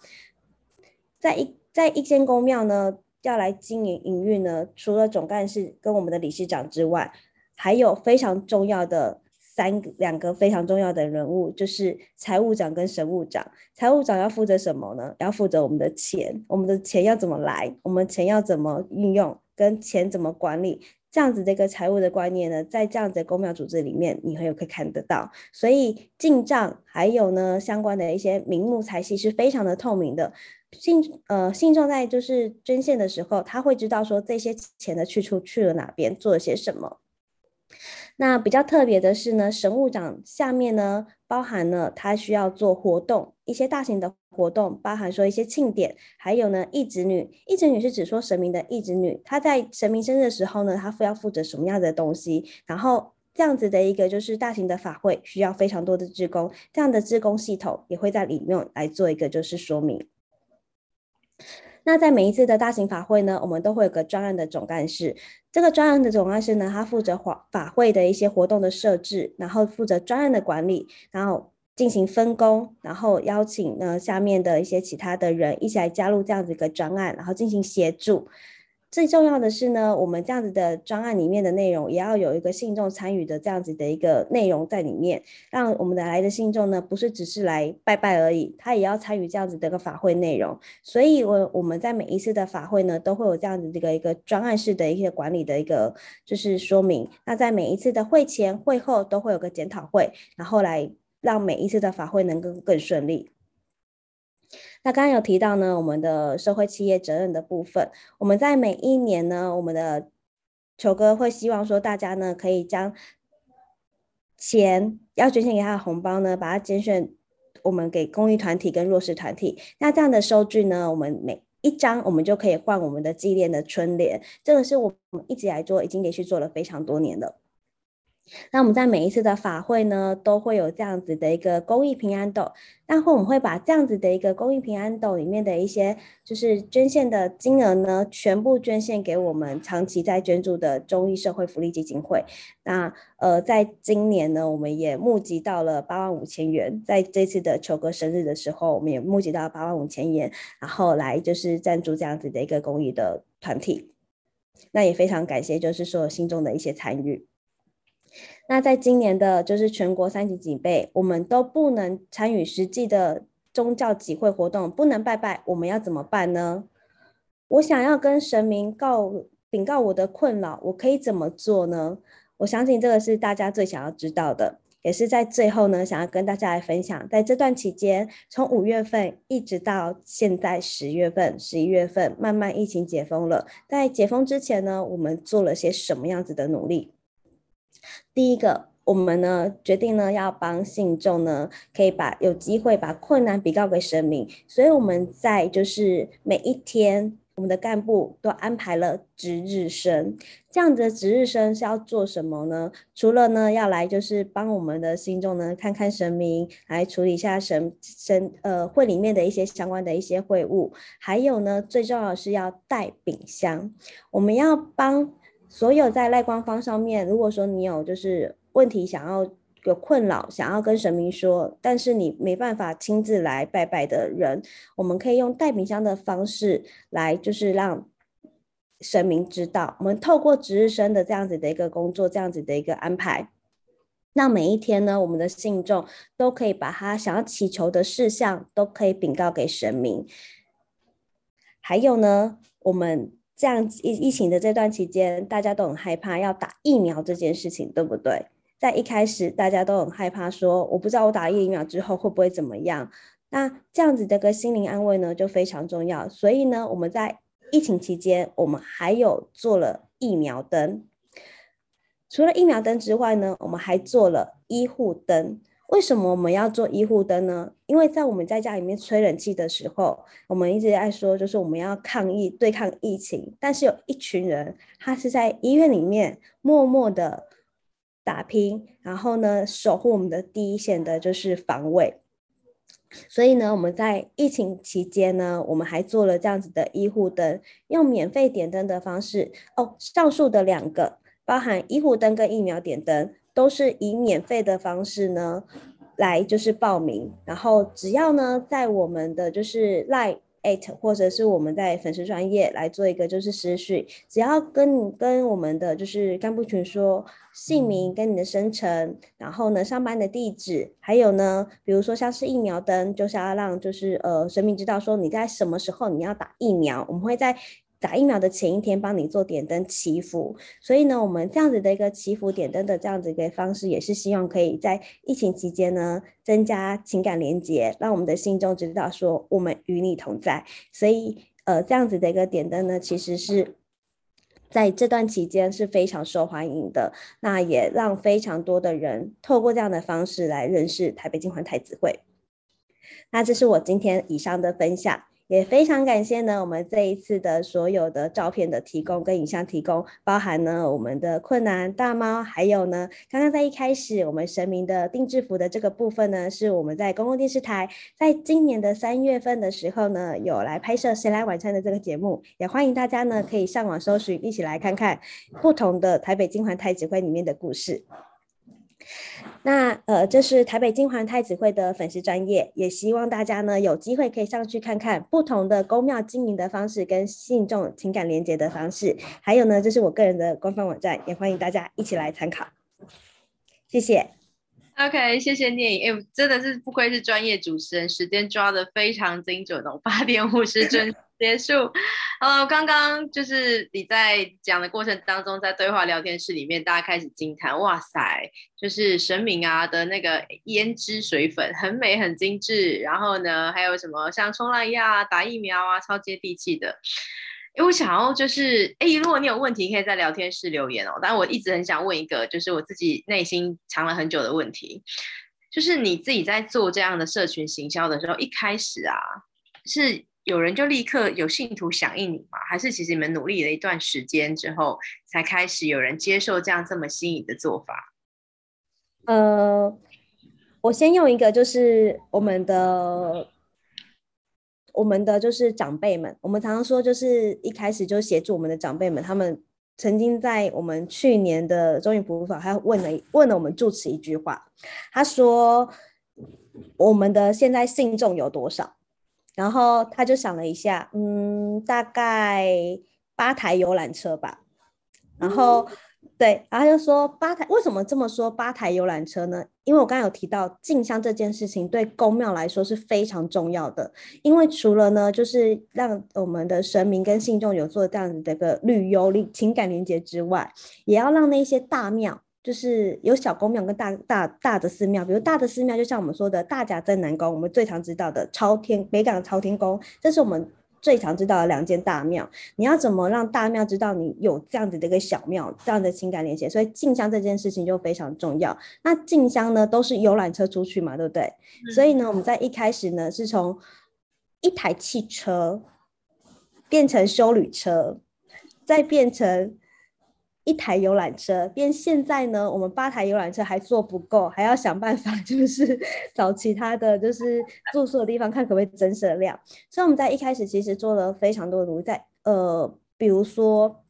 在一在一间公庙呢，要来经营营运呢，除了总干事跟我们的理事长之外，还有非常重要的三两个非常重要的人物，就是财务长跟神务长。财务长要负责什么呢？要负责我们的钱，我们的钱要怎么来，我们钱要怎么运用，跟钱怎么管理。这样子的一个财务的观念呢，在这样子的公庙组织里面，你会有可以看得到。所以进账还有呢相关的一些名目财系是非常的透明的。信呃信众在就是捐献的时候，他会知道说这些钱的去处去了哪边，做了些什么。那比较特别的是呢，神务长下面呢包含了他需要做活动，一些大型的活动，包含说一些庆典，还有呢义子女，义子女是指说神明的义子女，他在神明生日的时候呢，他要负责什么样的东西，然后这样子的一个就是大型的法会需要非常多的志工，这样的志工系统也会在里面来做一个就是说明。那在每一次的大型法会呢，我们都会有个专案的总干事。这个专案的总干事呢，他负责法法会的一些活动的设置，然后负责专案的管理，然后进行分工，然后邀请呢下面的一些其他的人一起来加入这样子一个专案，然后进行协助。最重要的是呢，我们这样子的专案里面的内容，也要有一个信众参与的这样子的一个内容在里面，让我们的来的信众呢，不是只是来拜拜而已，他也要参与这样子的一个法会内容。所以，我我们在每一次的法会呢，都会有这样子的一个一个专案式的一些管理的一个就是说明。那在每一次的会前会后都会有个检讨会，然后来让每一次的法会能够更顺利。那刚刚有提到呢，我们的社会企业责任的部分，我们在每一年呢，我们的球哥会希望说，大家呢可以将钱要捐献给他的红包呢，把它捐献我们给公益团体跟弱势团体。那这样的收据呢，我们每一张我们就可以换我们的纪念的春联，这个是我们一直来做，已经连续做了非常多年了。那我们在每一次的法会呢，都会有这样子的一个公益平安斗，然后我们会把这样子的一个公益平安斗里面的一些就是捐献的金额呢，全部捐献给我们长期在捐助的中医社会福利基金会。那呃，在今年呢，我们也募集到了八万五千元，在这次的球哥生日的时候，我们也募集到八万五千元，然后来就是赞助这样子的一个公益的团体。那也非常感谢，就是说信众的一些参与。那在今年的，就是全国三级警备，我们都不能参与实际的宗教集会活动，不能拜拜，我们要怎么办呢？我想要跟神明告禀告我的困扰，我可以怎么做呢？我相信这个是大家最想要知道的，也是在最后呢，想要跟大家来分享，在这段期间，从五月份一直到现在十月份、十一月份，慢慢疫情解封了，在解封之前呢，我们做了些什么样子的努力？第一个，我们呢决定呢要帮信众呢，可以把有机会把困难禀告给神明，所以我们在就是每一天，我们的干部都安排了值日生。这样子的值日生是要做什么呢？除了呢要来就是帮我们的信众呢看看神明，来处理一下神神呃会里面的一些相关的一些会务，还有呢最重要的是要带饼香，我们要帮。所有在赖官方上面，如果说你有就是问题想要有困扰，想要跟神明说，但是你没办法亲自来拜拜的人，我们可以用带饼香的方式来，就是让神明知道，我们透过值日生的这样子的一个工作，这样子的一个安排，那每一天呢，我们的信众都可以把他想要祈求的事项都可以禀告给神明，还有呢，我们。这样疫疫情的这段期间，大家都很害怕要打疫苗这件事情，对不对？在一开始，大家都很害怕说，我不知道我打疫苗之后会不会怎么样。那这样子的个心灵安慰呢，就非常重要。所以呢，我们在疫情期间，我们还有做了疫苗灯。除了疫苗灯之外呢，我们还做了医护灯。为什么我们要做医护灯呢？因为在我们在家里面吹冷气的时候，我们一直在说，就是我们要抗疫、对抗疫情。但是有一群人，他是在医院里面默默的打拼，然后呢，守护我们的第一线的就是防卫。所以呢，我们在疫情期间呢，我们还做了这样子的医护灯，用免费点灯的方式。哦，上述的两个，包含医护灯跟疫苗点灯。都是以免费的方式呢，来就是报名，然后只要呢在我们的就是 Line at 或者是我们在粉丝专业来做一个就是私讯，只要跟你跟我们的就是干部群说姓名跟你的生辰，然后呢上班的地址，还有呢比如说像是疫苗灯，就是要让就是呃神明知道说你在什么时候你要打疫苗，我们会在。打疫苗的前一天帮你做点灯祈福，所以呢，我们这样子的一个祈福点灯的这样子一个方式，也是希望可以在疫情期间呢，增加情感连接，让我们的心中知道说我们与你同在。所以，呃，这样子的一个点灯呢，其实是在这段期间是非常受欢迎的，那也让非常多的人透过这样的方式来认识台北金环太子会。那这是我今天以上的分享。也非常感谢呢，我们这一次的所有的照片的提供跟影像提供，包含呢我们的困难大猫，还有呢刚刚在一开始我们神明的定制服的这个部分呢，是我们在公共电视台在今年的三月份的时候呢有来拍摄《谁来晚餐》的这个节目，也欢迎大家呢可以上网搜寻，一起来看看不同的台北金环太子会里面的故事。那呃，这是台北金环太子会的粉丝专业，也希望大家呢有机会可以上去看看不同的宫庙经营的方式跟信众情感连接的方式。还有呢，这是我个人的官方网站，也欢迎大家一起来参考。谢谢。OK，谢谢念颖。哎，真的是不愧是专业主持人，时间抓得非常精准哦，八点五十准结束。呃，刚刚就是你在讲的过程当中，在对话聊天室里面，大家开始惊叹，哇塞，就是神明啊的那个胭脂水粉很美很精致，然后呢，还有什么像冲浪一样啊，打疫苗啊，超接地气的。我想要就是，哎，如果你有问题，可以在聊天室留言哦。但我一直很想问一个，就是我自己内心藏了很久的问题，就是你自己在做这样的社群行销的时候，一开始啊，是有人就立刻有信徒响应你吗？还是其实你们努力了一段时间之后，才开始有人接受这样这么新颖的做法？呃，我先用一个，就是我们的。我们的就是长辈们，我们常常说，就是一开始就协助我们的长辈们，他们曾经在我们去年的中元普渡法，还问了问了我们住持一句话，他说我们的现在信众有多少？然后他就想了一下，嗯，大概八台游览车吧，然后。对，然后就说八台，为什么这么说八台游览车呢？因为我刚刚有提到进香这件事情对宫庙来说是非常重要的，因为除了呢，就是让我们的神明跟信众有做这样子的一个旅游情感连接之外，也要让那些大庙，就是有小宫庙跟大大大的寺庙，比如大的寺庙，就像我们说的大甲镇南宫，我们最常知道的朝天北港朝天宫，这是我们。最常知道的两间大庙，你要怎么让大庙知道你有这样子的一个小庙，这样的情感连接？所以进香这件事情就非常重要。那进香呢，都是游览车出去嘛，对不对？嗯。所以呢，我们在一开始呢，是从一台汽车变成修旅车，再变成。一台游览车，变现在呢，我们八台游览车还做不够，还要想办法，就是找其他的就是住宿的地方，看可不可以增设量。所以我们在一开始其实做了非常多的努力，在呃，比如说，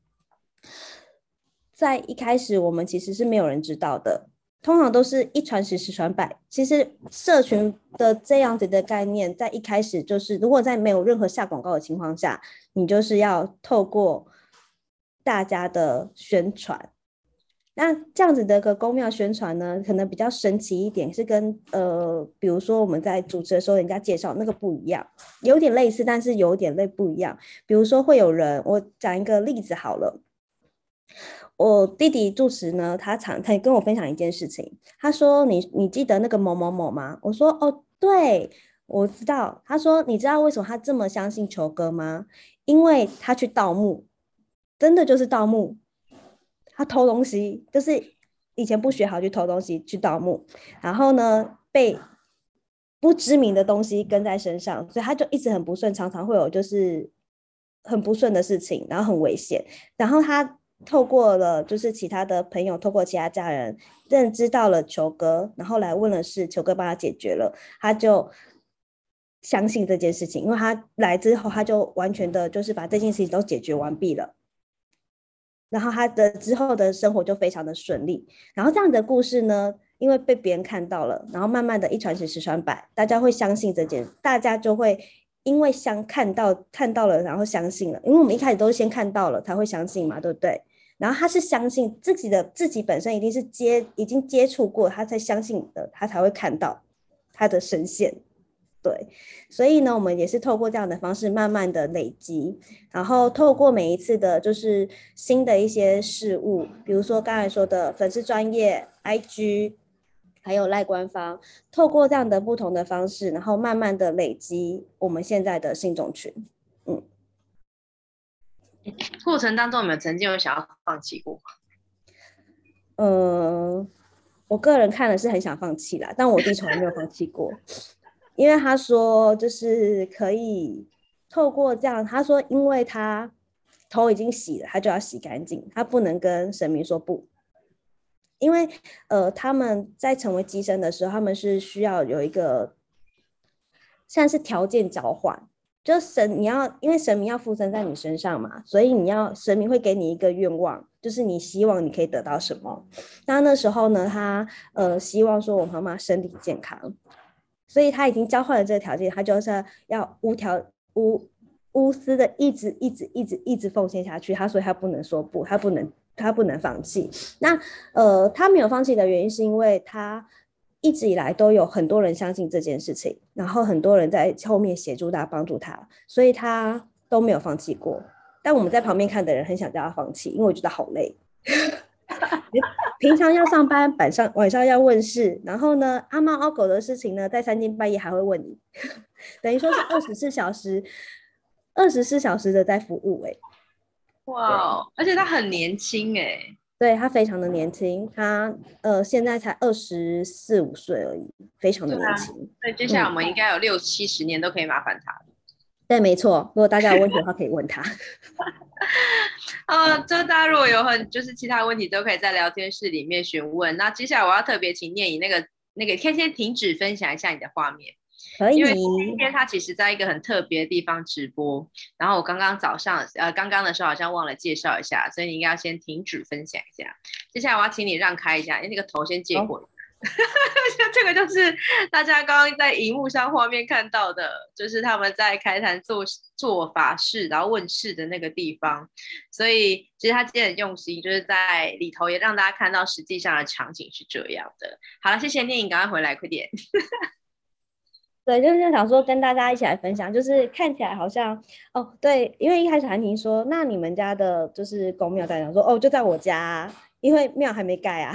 在一开始我们其实是没有人知道的，通常都是一传十，十传百。其实社群的这样子的概念，在一开始就是，如果在没有任何下广告的情况下，你就是要透过。大家的宣传，那这样子的个公庙宣传呢，可能比较神奇一点，是跟呃，比如说我们在主持的时候，人家介绍那个不一样，有点类似，但是有点类不一样。比如说会有人，我讲一个例子好了，我弟弟主持呢，他常他跟我分享一件事情，他说：“你你记得那个某某某吗？”我说：“哦，对，我知道。”他说：“你知道为什么他这么相信球哥吗？因为他去盗墓。”真的就是盗墓，他偷东西，就是以前不学好去偷东西去盗墓，然后呢被不知名的东西跟在身上，所以他就一直很不顺，常常会有就是很不顺的事情，然后很危险。然后他透过了就是其他的朋友，透过其他家人认知到了球哥，然后来问了事，球哥帮他解决了，他就相信这件事情，因为他来之后，他就完全的就是把这件事情都解决完毕了。然后他的之后的生活就非常的顺利。然后这样的故事呢，因为被别人看到了，然后慢慢的一传十，十传百，大家会相信这件，大家就会因为相看到看到了，然后相信了。因为我们一开始都是先看到了才会相信嘛，对不对？然后他是相信自己的自己本身一定是接已经接触过，他才相信的，他才会看到他的神仙。对，所以呢，我们也是透过这样的方式，慢慢的累积，然后透过每一次的，就是新的一些事物，比如说刚才说的粉丝专业、IG，还有赖官方，透过这样的不同的方式，然后慢慢的累积我们现在的信众群。嗯，过程当中有没有曾经有想要放弃过？呃，我个人看了是很想放弃啦，但我弟从来没有放弃过。因为他说，就是可以透过这样，他说，因为他头已经洗了，他就要洗干净，他不能跟神明说不。因为呃，他们在成为乩身的时候，他们是需要有一个，像是条件交换，就神你要，因为神明要附身在你身上嘛，所以你要神明会给你一个愿望，就是你希望你可以得到什么。那那时候呢，他呃希望说我妈妈身体健康，所以他已经交换了这个条件，他就是要无条无无私的一直一直一直一直奉献下去。他说他不能说不，他不能他不能放弃。那呃他没有放弃的原因是因为他一直以来都有很多人相信这件事情，然后很多人在后面协助他帮助他，所以他都没有放弃过。但我们在旁边看的人很想叫他放弃，因为我觉得好累。平常要上班，晚上晚上要问事，然后呢，阿猫阿狗的事情呢，在三更半夜还会问你，等于说是二十四小时，二十四小时的在服务哎、欸。哇，wow, 而且他很年轻哎、欸，对他非常的年轻，他呃现在才二十四五岁而已，非常的年轻。对，接下来我们应该有六七十年都可以麻烦他。对，没错。如果大家有问题的话，可以问他。呃，就大家如果有很就是其他问题，都可以在聊天室里面询问。那接下来我要特别请念颖那个那个，先先停止分享一下你的画面。可以。因为今天他其实在一个很特别的地方直播，然后我刚刚早上呃刚刚的时候好像忘了介绍一下，所以你应该要先停止分享一下。接下来我要请你让开一下，因为那个头先借过。这个就是大家刚刚在荧幕上画面看到的，就是他们在开坛做做法事，然后问事的那个地方。所以其实他今天很用心，就是在里头也让大家看到实际上的场景是这样的。好了，谢谢念影，赶快回来，快点。对，就是想说跟大家一起来分享，就是看起来好像哦，对，因为一开始韩婷说，那你们家的就是公庙在哪？说哦，就在我家，因为庙还没盖啊。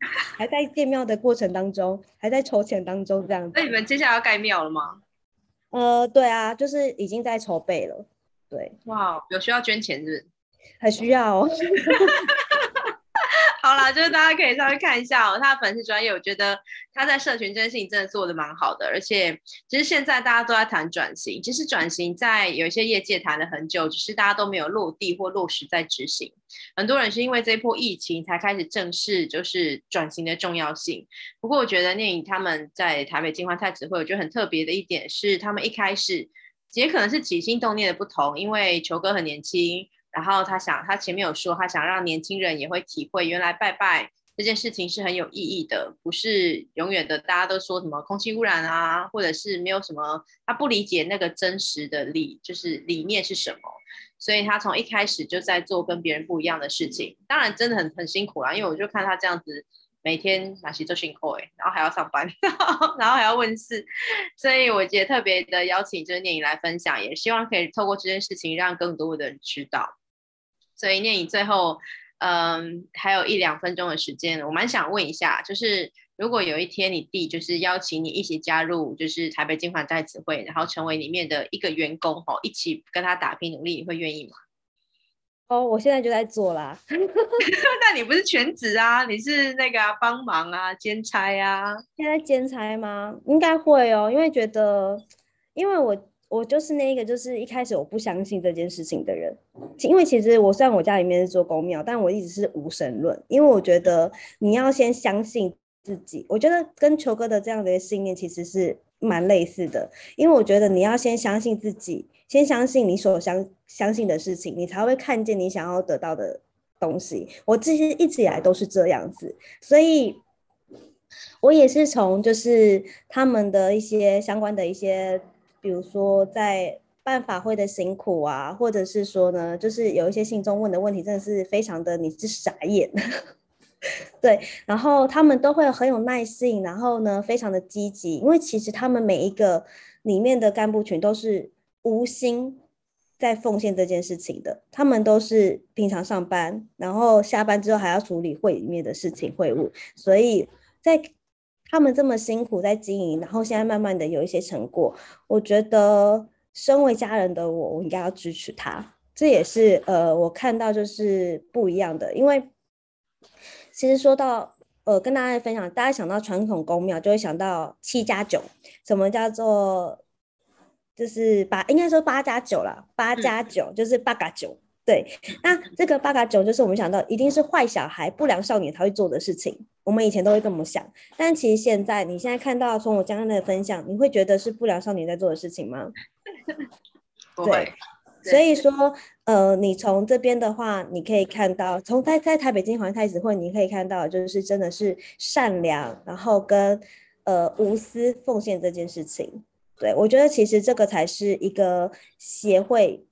还在建庙的过程当中，还在筹钱当中，这样子。那你们接下来要盖庙了吗？呃，对啊，就是已经在筹备了。对，哇，有需要捐钱是不是？还需要哦。就是大家可以稍微看一下哦，他的粉丝专业，我觉得他在社群这件事情真的做得蛮好的，而且其实现在大家都在谈转型，其实转型在有一些业界谈了很久，只是大家都没有落地或落实在执行。很多人是因为这一波疫情才开始正视就是转型的重要性。不过我觉得念颖他们在台北金花太子会，我觉得很特别的一点是，他们一开始也可能是起心动念的不同，因为球哥很年轻。然后他想，他前面有说，他想让年轻人也会体会，原来拜拜这件事情是很有意义的，不是永远的。大家都说什么空气污染啊，或者是没有什么，他不理解那个真实的理，就是理念是什么。所以他从一开始就在做跟别人不一样的事情。当然真的很很辛苦啦，因为我就看他这样子，每天哪些都辛苦哎，然后还要上班，然后还要问事，所以我也特别的邀请就是念颖来分享，也希望可以透过这件事情让更多的人知道。所以念你最后，嗯，还有一两分钟的时间，我蛮想问一下，就是如果有一天你弟就是邀请你一起加入，就是台北金环在子会，然后成为里面的一个员工哦，一起跟他打拼努力，你会愿意吗？哦，我现在就在做啦。那你不是全职啊？你是那个帮忙啊，兼差啊？现在兼差吗？应该会哦，因为觉得，因为我。我就是那个，就是一开始我不相信这件事情的人，因为其实我虽然我家里面是做公庙，但我一直是无神论，因为我觉得你要先相信自己。我觉得跟球哥的这样的信念其实是蛮类似的，因为我觉得你要先相信自己，先相信你所相相信的事情，你才会看见你想要得到的东西。我这些一直以来都是这样子，所以我也是从就是他们的一些相关的一些。比如说，在办法会的辛苦啊，或者是说呢，就是有一些信众问的问题，真的是非常的，你是傻眼。对，然后他们都会很有耐性，然后呢，非常的积极，因为其实他们每一个里面的干部群都是无心在奉献这件事情的，他们都是平常上班，然后下班之后还要处理会里面的事情会务，所以在。他们这么辛苦在经营，然后现在慢慢的有一些成果，我觉得身为家人的我，我应该要支持他。这也是呃，我看到就是不一样的，因为其实说到呃，跟大家分享，大家想到传统宫庙就会想到七加九，什么叫做就是八，应该说八加九了，八加九就是八加九。对，那这个八嘎九就是我们想到一定是坏小孩、不良少年才会做的事情。我们以前都会这么想，但其实现在，你现在看到从我刚刚的分享，你会觉得是不良少年在做的事情吗？不会。所以说，呃，你从这边的话，你可以看到，从在在台北金环太子会，你可以看到，就是真的是善良，然后跟呃无私奉献这件事情。对，我觉得其实这个才是一个协会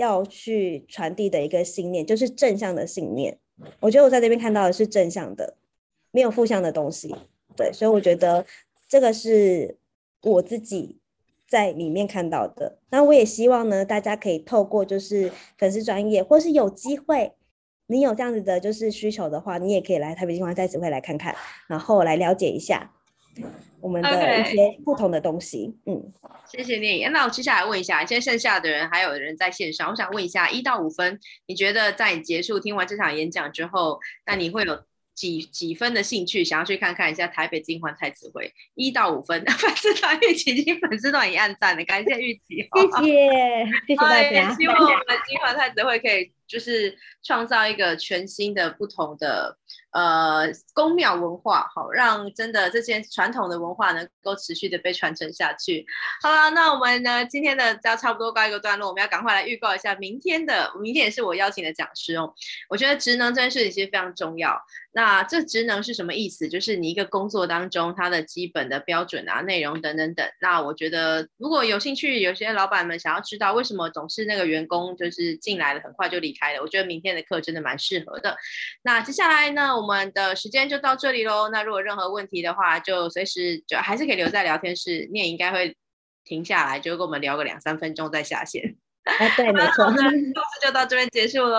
要去传递的一个信念，就是正向的信念。我觉得我在这边看到的是正向的，没有负向的东西。对，所以我觉得这个是我自己在里面看到的。那我也希望呢，大家可以透过就是粉丝专业，或是有机会，你有这样子的就是需求的话，你也可以来台北金华太子会来看看，然后来了解一下。我们的一些不同的东西.嗯，谢谢你。那我接下来问一下，现在剩下的人还有人在线上，我想问一下，一到五分，你觉得在你结束听完这场演讲之后，那你会有几几分的兴趣，想要去看看一下台北金环太子会？一到五分，粉丝团玉琪已经粉丝团已经按赞了，感谢玉琪，谢谢，谢谢大家。希望我们金环太子会可以就是创造一个全新的、不同的。呃，宫庙文化好，让真的这些传统的文化能够持续的被传承下去。好了，那我们呢今天的要差不多告一个段落，我们要赶快来预告一下明天的，明天也是我邀请的讲师哦。我觉得职能这件事情其实非常重要。那这职能是什么意思？就是你一个工作当中它的基本的标准啊、内容等等等。那我觉得如果有兴趣，有些老板们想要知道为什么总是那个员工就是进来了很快就离开了，我觉得明天的课真的蛮适合的。那接下来呢，我们的时间就到这里喽。那如果任何问题的话，就随时就还是可以留在聊天室，你也应该会停下来，就跟我们聊个两三分钟再下线。哎，对，没错。那就到这边结束了。